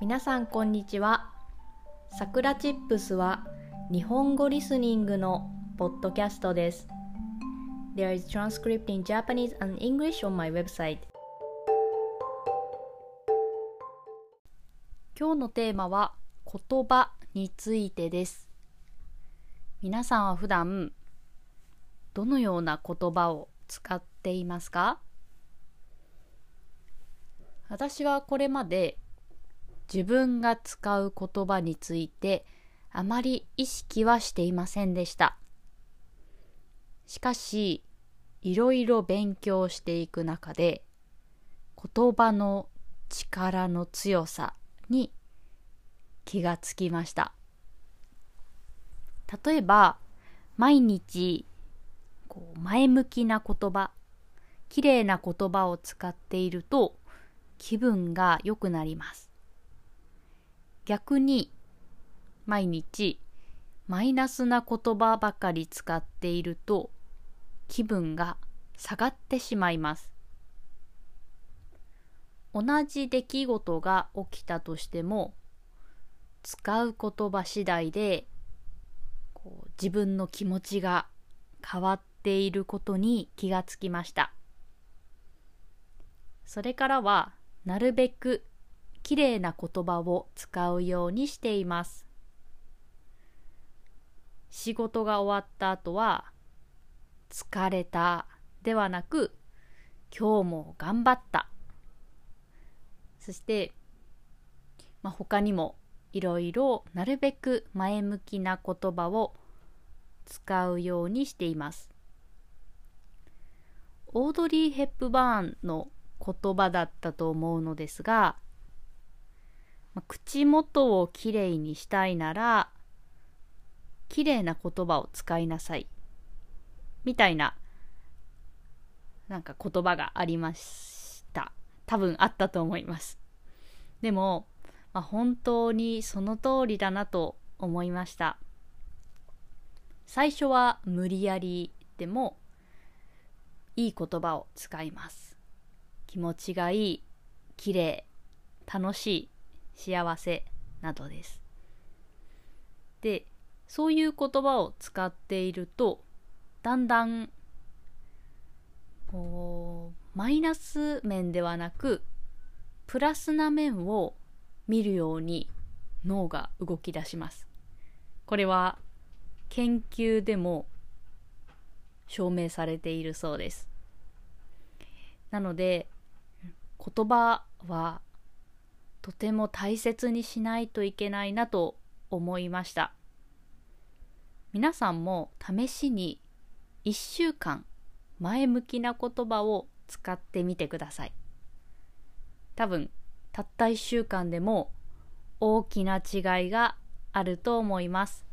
皆さんこんにちは。さくらチップスは日本語リスニングのポッドキャストです。There is transcript in Japanese and English on my website. 今日のテーマは言葉についてです。皆さんは普段どのような言葉を使っていますか？私はこれまで自分が使う言葉についてあまり意識はしていませんでした。しかし、いろいろ勉強していく中で言葉の力の強さに気がつきました。例えば、毎日こう前向きな言葉、綺麗な言葉を使っていると気分が良くなります。逆に毎日マイナスな言葉ばかり使っていると気分が下がってしまいます。同じ出来事が起きたとしても使う言葉次第でこう自分の気持ちが変わっていることに気がつきました。それからはなるべくきれいな言葉を使うようにしています。仕事が終わった後は疲れたではなく今日も頑張ったそして、まあ、他にもいろいろなるべく前向きな言葉を使うようにしていますオードリー・ヘップバーンの言葉だったと思うのですが、まあ、口元をきれいにしたいならきれいな言葉を使いなさい。みたいななんか言葉がありました。多分あったと思います。でも、まあ、本当にその通りだなと思いました。最初は無理やりでもいい言葉を使います。気持ちがいい、綺麗、楽しい、幸せなどです。で、そういう言葉を使っていると、だんだん、こう、マイナス面ではなく、プラスな面を見るように脳が動き出します。これは研究でも証明されているそうです。なので言葉はとても大切にしないといけないなと思いました。皆さんも試しに1週間前向きな言葉を使ってみてください。多分たった1週間でも大きな違いがあると思います。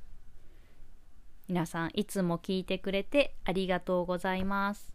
皆さんいつも聞いてくれてありがとうございます。